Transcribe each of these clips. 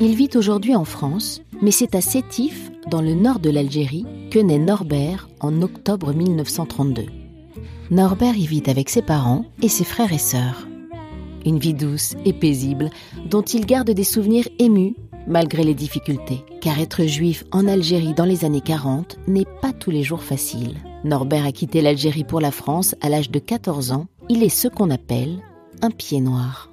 Il vit aujourd'hui en France, mais c'est à Sétif, dans le nord de l'Algérie, que naît Norbert en octobre 1932. Norbert y vit avec ses parents et ses frères et sœurs. Une vie douce et paisible dont il garde des souvenirs émus malgré les difficultés, car être juif en Algérie dans les années 40 n'est pas tous les jours facile. Norbert a quitté l'Algérie pour la France à l'âge de 14 ans. Il est ce qu'on appelle un pied noir.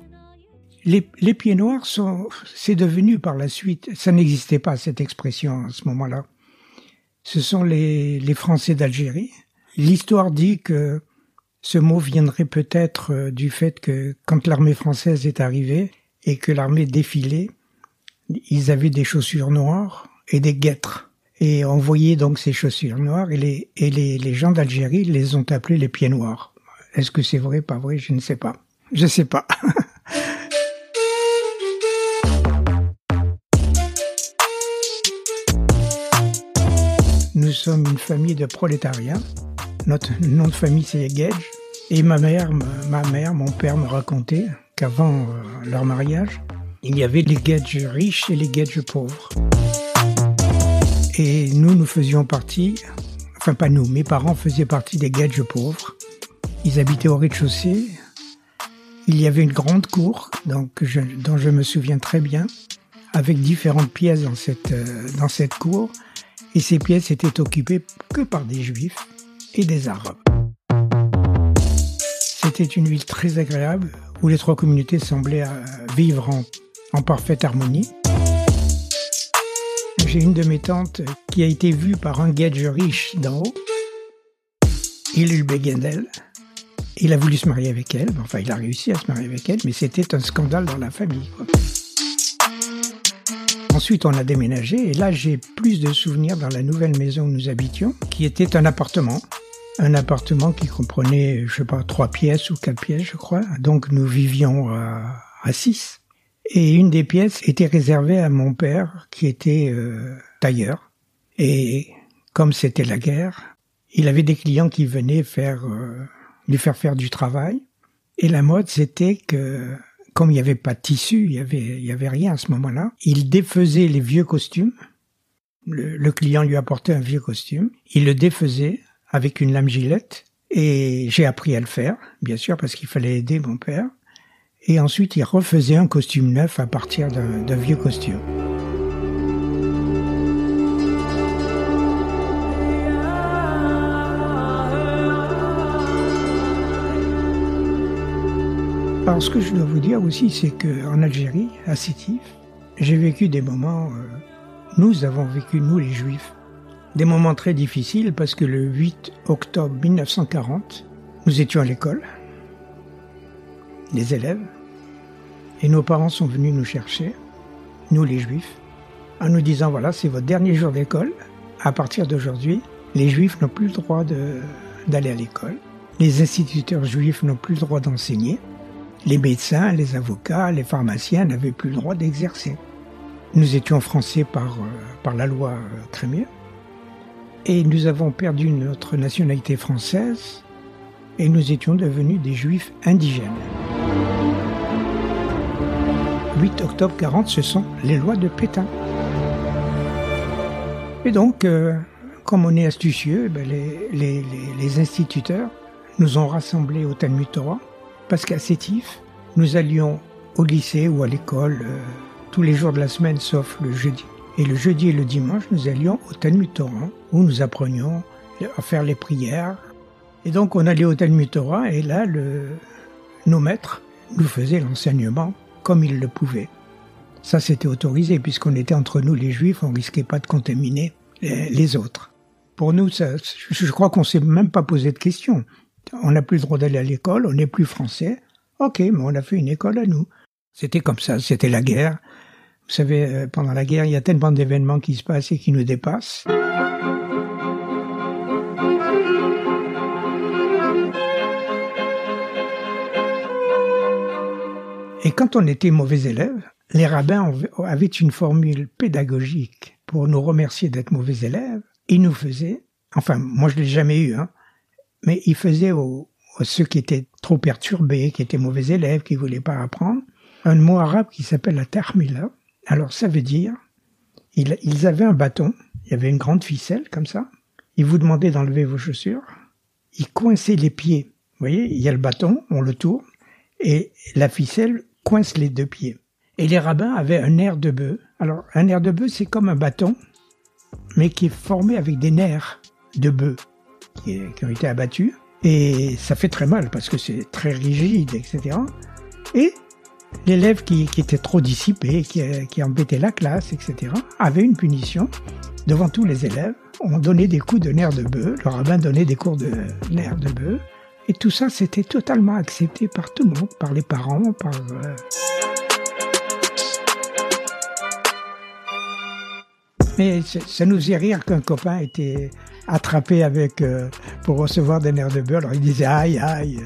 Les, pieds noirs sont, c'est devenu par la suite, ça n'existait pas cette expression à ce moment-là. Ce sont les, les Français d'Algérie. L'histoire dit que ce mot viendrait peut-être euh, du fait que quand l'armée française est arrivée et que l'armée défilait, ils avaient des chaussures noires et des guêtres. Et on voyait donc ces chaussures noires et les, et les, les gens d'Algérie les ont appelés les pieds noirs. Est-ce que c'est vrai, pas vrai Je ne sais pas. Je sais pas. sommes une famille de prolétariats. Notre nom de famille c'est Gage. Et ma mère, ma mère, mon père me racontait qu'avant euh, leur mariage, il y avait les Gage riches et les Gage pauvres. Et nous, nous faisions partie, enfin pas nous, mes parents faisaient partie des Gage pauvres. Ils habitaient au rez-de-chaussée. Il y avait une grande cour dont je me souviens très bien, avec différentes pièces dans cette, euh, dans cette cour. Et ces pièces étaient occupées que par des juifs et des arabes. C'était une ville très agréable où les trois communautés semblaient euh, vivre en parfaite harmonie. J'ai une de mes tantes qui a été vue par un gadget riche d'en haut. Il eut le. Il a voulu se marier avec elle. Enfin, il a réussi à se marier avec elle, mais c'était un scandale dans la famille. Ensuite, on a déménagé et là, j'ai plus de souvenirs dans la nouvelle maison où nous habitions, qui était un appartement. Un appartement qui comprenait, je sais pas, trois pièces ou quatre pièces, je crois. Donc, nous vivions à, six. Et une des pièces était réservée à mon père, qui était euh, tailleur. Et comme c'était la guerre, il avait des clients qui venaient faire euh, lui faire faire du travail. Et la mode, c'était que comme il n'y avait pas de tissu, il y avait, y avait rien à ce moment-là, il défaisait les vieux costumes. Le, le client lui apportait un vieux costume. Il le défaisait avec une lame gilette. Et j'ai appris à le faire, bien sûr, parce qu'il fallait aider mon père et ensuite il refaisait un costume neuf à partir d'un vieux costume. Alors ce que je dois vous dire aussi, c'est qu'en Algérie, à Sétif, j'ai vécu des moments, euh, nous avons vécu, nous les juifs, des moments très difficiles parce que le 8 octobre 1940, nous étions à l'école, les élèves, et nos parents sont venus nous chercher, nous les juifs, en nous disant voilà, c'est votre dernier jour d'école. À partir d'aujourd'hui, les juifs n'ont plus le droit d'aller à l'école. Les instituteurs juifs n'ont plus le droit d'enseigner. Les médecins, les avocats, les pharmaciens n'avaient plus le droit d'exercer. Nous étions français par, euh, la loi euh, Crémieux. Et nous avons perdu notre nationalité française et nous étions devenus des juifs indigènes. 8 octobre 40, ce sont les lois de Pétain. Et donc, euh, comme on est astucieux, ben, les, instituteurs nous ont rassemblés au Talmud Torah, parce qu'à Sétif, nous allions au lycée ou à l'école euh, tous les jours de la semaine, sauf le jeudi. Et le jeudi et le dimanche, nous allions au Talmud Torah, où nous apprenions à faire les prières. Et donc, on allait au Talmud Torah, et là, nos maîtres nous faisaient l'enseignement comme il le pouvait. Ça, c'était autorisé, puisqu'on était entre nous les juifs, on risquait pas de contaminer les autres. Pour nous, ça, je crois qu'on s'est même pas posé de questions. On n'a plus le droit d'aller à l'école, on n'est plus français. Ok, mais on a fait une école à nous. C'était comme ça, c'était la guerre. Vous savez, euh, pendant la guerre, il y a tellement d'événements qui se passent et qui nous dépassent. Et quand on était mauvais élève, les rabbins avaient une formule pédagogique pour nous remercier d'être mauvais élèves. Ils nous faisaient, enfin, moi je l'ai jamais eu, hein, mais ils faisaient aux, ceux qui étaient trop perturbés, qui étaient mauvais élèves, qui voulaient pas apprendre, un mot arabe qui s'appelle la termila. Alors ça veut dire, ils, ils avaient un bâton, il y avait une grande ficelle comme ça, ils vous demandaient d'enlever vos chaussures, ils coinçaient les pieds. Vous voyez, il y a le bâton, on le tourne, et la ficelle coince les deux pieds. Et les rabbins avaient un nerf de bœuf. Alors, un nerf de bœuf, c'est comme un bâton, mais qui est formé avec des nerfs de bœuf qui, ont été abattus. Et ça fait très mal parce que c'est très rigide, etc. Et l'élève qui, était trop dissipé, qui, qui embêtait la classe, etc., avait une punition devant tous les élèves. On donnait des coups de nerf de bœuf, le rabbin donnait des cours de nerf de bœuf. Et tout ça, c'était totalement accepté par tout le monde, par les parents, par... Euh, Mais ça nous faisait rire qu'un copain était attrapé avec euh, pour recevoir des nerfs de beurre. Alors il disait aïe aïe.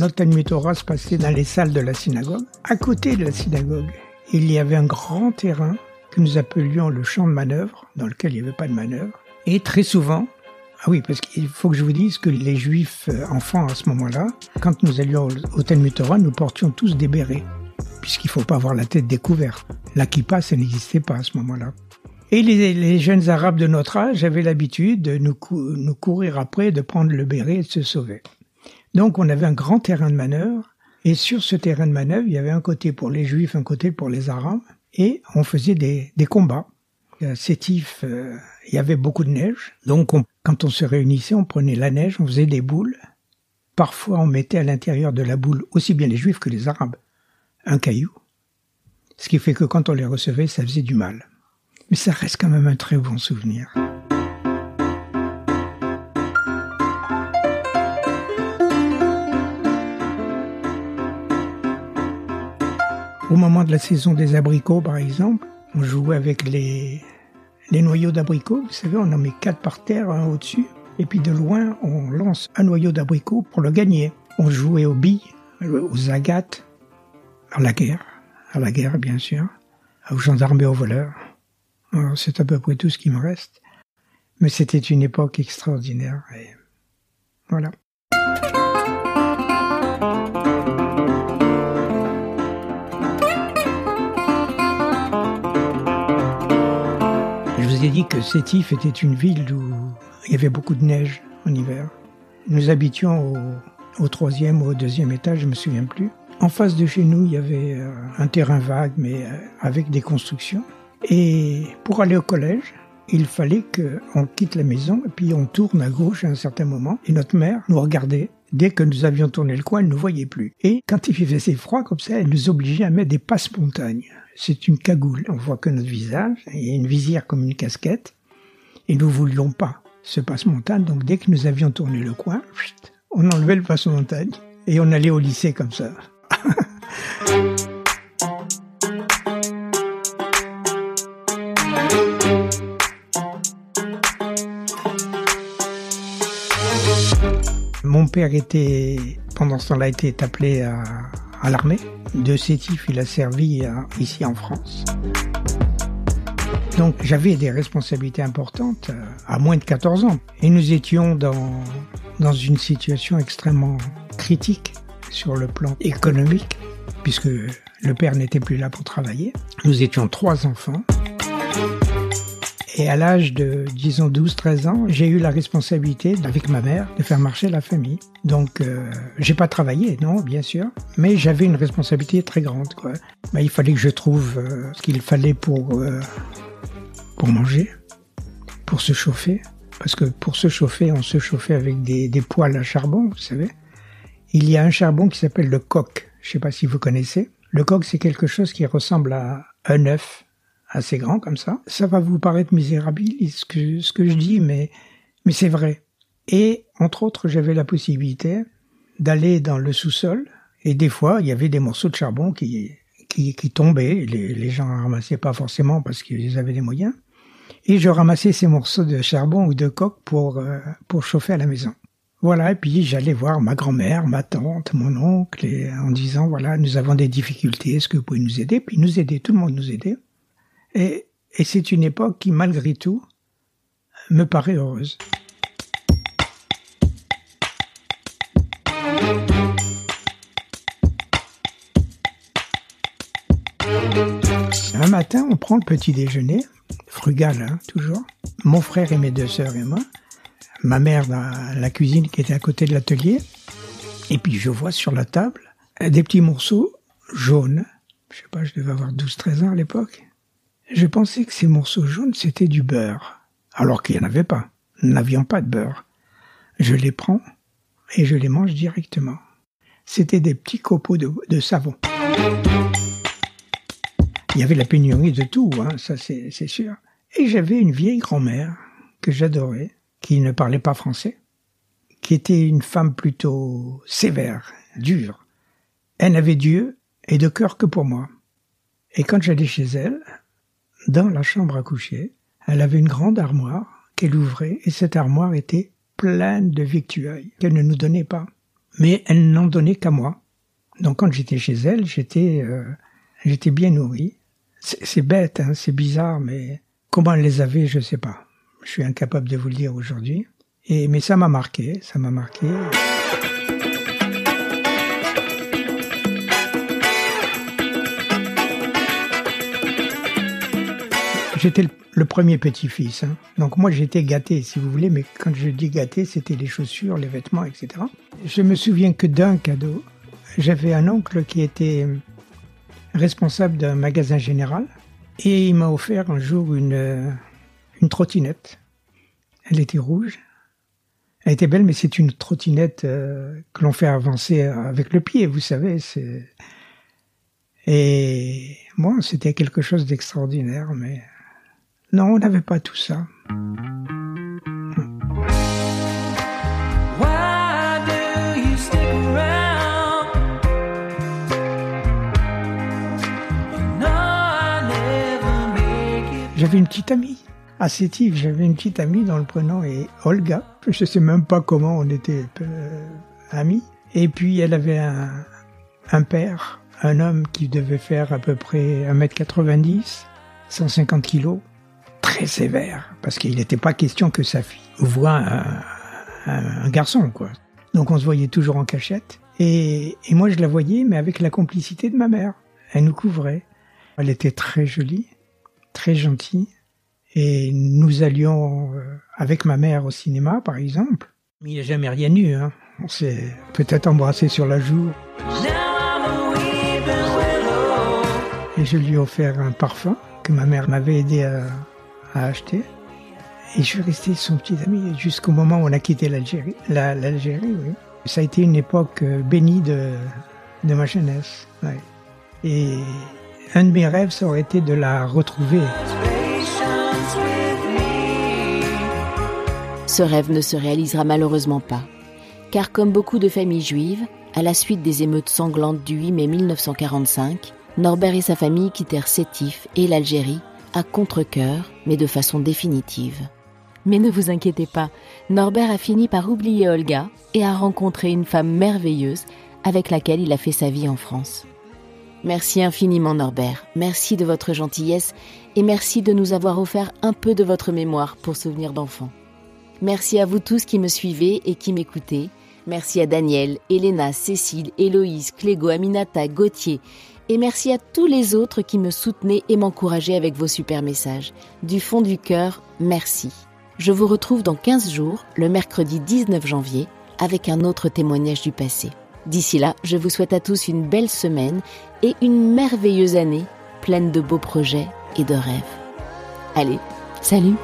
Notre Talmud Torah se passait dans les salles de la synagogue. À côté de la synagogue, il y avait un grand terrain que nous appelions le champ de manœuvre, dans lequel il n'y avait pas de manœuvre. Et très souvent, ah oui, parce qu'il faut que je vous dise que les juifs euh, enfants à ce moment-là, quand nous allions au Talmud Torah, nous portions tous des bérets, puisqu'il faut pas avoir la tête découverte. La kippa, ça n'existait pas à ce moment-là. Et les, jeunes arabes de notre âge avaient l'habitude de nous, courir après, de prendre le béret et de se sauver. Donc on avait un grand terrain de manœuvre, et sur ce terrain de manœuvre, il y avait un côté pour les juifs, un côté pour les arabes, et on faisait des, combats. Sétif, euh, il y avait beaucoup de neige, donc quand on se réunissait, on prenait la neige, on faisait des boules. Parfois, on mettait à l'intérieur de la boule, aussi bien les juifs que les arabes, un caillou. Ce qui fait que quand on les recevait, ça faisait du mal. Mais ça reste quand même un très bon souvenir. Au moment de la saison des abricots, par exemple, on jouait avec les, les noyaux d'abricots. Vous savez, on en met quatre par terre, un au-dessus. Et puis de loin, on lance un noyau d'abricot pour le gagner. On jouait aux billes, aux agates, à la guerre, à la guerre bien sûr, aux gendarmes et aux voleurs. C'est à peu près tout ce qui me reste. Mais c'était une époque extraordinaire. Et voilà. ai dit que Sétif était une ville où il y avait beaucoup de neige en hiver. Nous habitions au, troisième ou au deuxième étage, je me souviens plus. En face de chez nous, il y avait euh, un terrain vague, mais euh, avec des constructions. Et pour aller au collège, il fallait qu'on quitte la maison et puis on tourne à gauche à un certain moment. Et notre mère nous regardait. Dès que nous avions tourné le coin, elle ne nous voyait plus. Et quand il faisait froid comme ça, elle nous obligeait à mettre des passes-montagnes c'est une cagoule. On voit que notre visage, a une visière comme une casquette, et nous voulions pas ce passe-montagne. Donc dès que nous avions tourné le coin, on enlevait le passe-montagne et on allait au lycée comme ça. Mon père était, pendant ce temps-là, était appelé à, l'armée. De Sétif, il a servi euh, ici en France. Donc j'avais des responsabilités importantes euh, à moins de 14 ans. Et nous étions dans, dans une situation extrêmement critique sur le plan économique, puisque le père n'était plus là pour travailler. Nous étions trois enfants. Et à l'âge de, disons, 12-13 ans, j'ai eu la responsabilité, avec ma mère, de faire marcher la famille. Donc, euh, j'ai pas travaillé, non, bien sûr, mais j'avais une responsabilité très grande. Bah, il fallait que je trouve euh, ce qu'il fallait pour, euh, pour manger, pour se chauffer. Parce que pour se chauffer, on se chauffait avec des, des poêles à charbon, vous savez. Il y a un charbon qui s'appelle le coq. Je sais pas si vous connaissez. Le coq, c'est quelque chose qui ressemble à un œuf assez grand comme ça. Ça va vous paraître misérable ce que, je dis, mais, c'est vrai. Et entre autres, j'avais la possibilité d'aller dans le sous-sol. Et des fois, il y avait des morceaux de charbon qui, tombaient. Les, les gens ramassaient pas forcément parce qu'ils avaient des moyens. Et je ramassais ces morceaux de charbon ou de coque pour, euh, pour chauffer à la maison. Voilà, et puis j'allais voir ma grand-mère, ma tante, mon oncle, en disant, voilà, nous avons des difficultés, est-ce que vous pouvez nous aider? Puis nous aider, tout le monde nous aidait. Et, et c'est une époque qui, malgré tout, me paraît heureuse. Un matin, on prend le petit déjeuner, frugal, hein, toujours. Mon frère et mes deux sœurs et moi ma mère dans la cuisine qui était à côté de l'atelier. Et puis je vois sur la table des petits morceaux jaunes. Je sais pas, je devais avoir 12-13 ans à l'époque. Je pensais que ces morceaux jaunes, c'était du beurre. Alors qu'il n'y en avait pas. Nous n'avions pas de beurre. Je les prends et je les mange directement. C'était des petits copeaux de, de savon. Il y avait la pénurie de tout, hein, ça c'est sûr. Et j'avais une vieille grand-mère que j'adorais, qui ne parlait pas français, qui était une femme plutôt sévère, dure. Elle n'avait Dieu et de cœur que pour moi. Et quand j'allais chez elle, dans la chambre à coucher, elle avait une grande armoire qu'elle ouvrait et cette armoire était pleine de victuailles qu'elle ne nous donnait pas. Mais elle n'en donnait qu'à moi. Donc quand j'étais chez elle, j'étais euh, j'étais bien nourri. C'est bête, hein, c'est bizarre, mais comment elle les avait, je sais pas. Je suis incapable de vous le dire aujourd'hui. Et, mais ça m'a marqué, ça m'a marqué. J'étais le, premier petit-fils. Hein. Donc moi j'étais gâté, si vous voulez, mais quand je dis gâté, c'était les chaussures, les vêtements, etc. Je me souviens que d'un cadeau, j'avais un oncle qui était responsable d'un magasin général et il m'a offert un jour une, une trottinette. Elle était rouge. Elle était belle, mais c'est une trottinette euh, que l'on fait avancer avec le pied, vous savez. C'est et moi, c'était quelque chose d'extraordinaire, mais non, on n'avait pas tout ça. J'avais une petite amie à Sétif, j'avais une petite amie dont le prénom est Olga. Je sais même pas comment on était euh, amis. Et puis elle avait un, père, un homme qui devait faire à peu près 1m90, 150 kilos, très sévère, parce qu'il n'était pas question que sa fille voit un, garçon, quoi. Donc on se voyait toujours en cachette. Et, et moi je la voyais, mais avec la complicité de ma mère. Elle nous couvrait. Elle était très jolie, très gentille. Et nous allions euh, avec ma mère au cinéma, par exemple. Il n'y a jamais rien eu. Hein. On s'est peut-être embrassé sur la joue. Et je lui ai offert un parfum que ma mère m'avait aidé à, acheter. Et je suis resté son petit ami jusqu'au moment où on a quitté l'Algérie. L'Algérie, oui. Ça a été une époque euh, bénie de, de ma jeunesse. Et un de mes rêves, ça aurait été de la retrouver. Ce rêve ne se réalisera malheureusement pas, car comme beaucoup de familles juives, à la suite des émeutes sanglantes du 8 mai 1945, Norbert et sa famille quittèrent Sétif et l'Algérie à contre-coeur, mais de façon définitive. Mais ne vous inquiétez pas, Norbert a fini par oublier Olga et a rencontré une femme merveilleuse avec laquelle il a fait sa vie en France. Merci infiniment Norbert, merci de votre gentillesse et merci de nous avoir offert un peu de votre mémoire pour souvenir d'enfants. Merci à vous tous qui me suivez et qui m'écoutez. Merci à Daniel, Elena, Cécile, Héloïse, Clégo, Aminata, Gauthier. Et merci à tous les autres qui me soutenaient et m'encourageaient avec vos super messages. Du fond du cœur, merci. Je vous retrouve dans 15 jours, le mercredi 19 janvier, avec un autre témoignage du passé. D'ici là, je vous souhaite à tous une belle semaine et une merveilleuse année pleine de beaux projets et de rêves. Allez, salut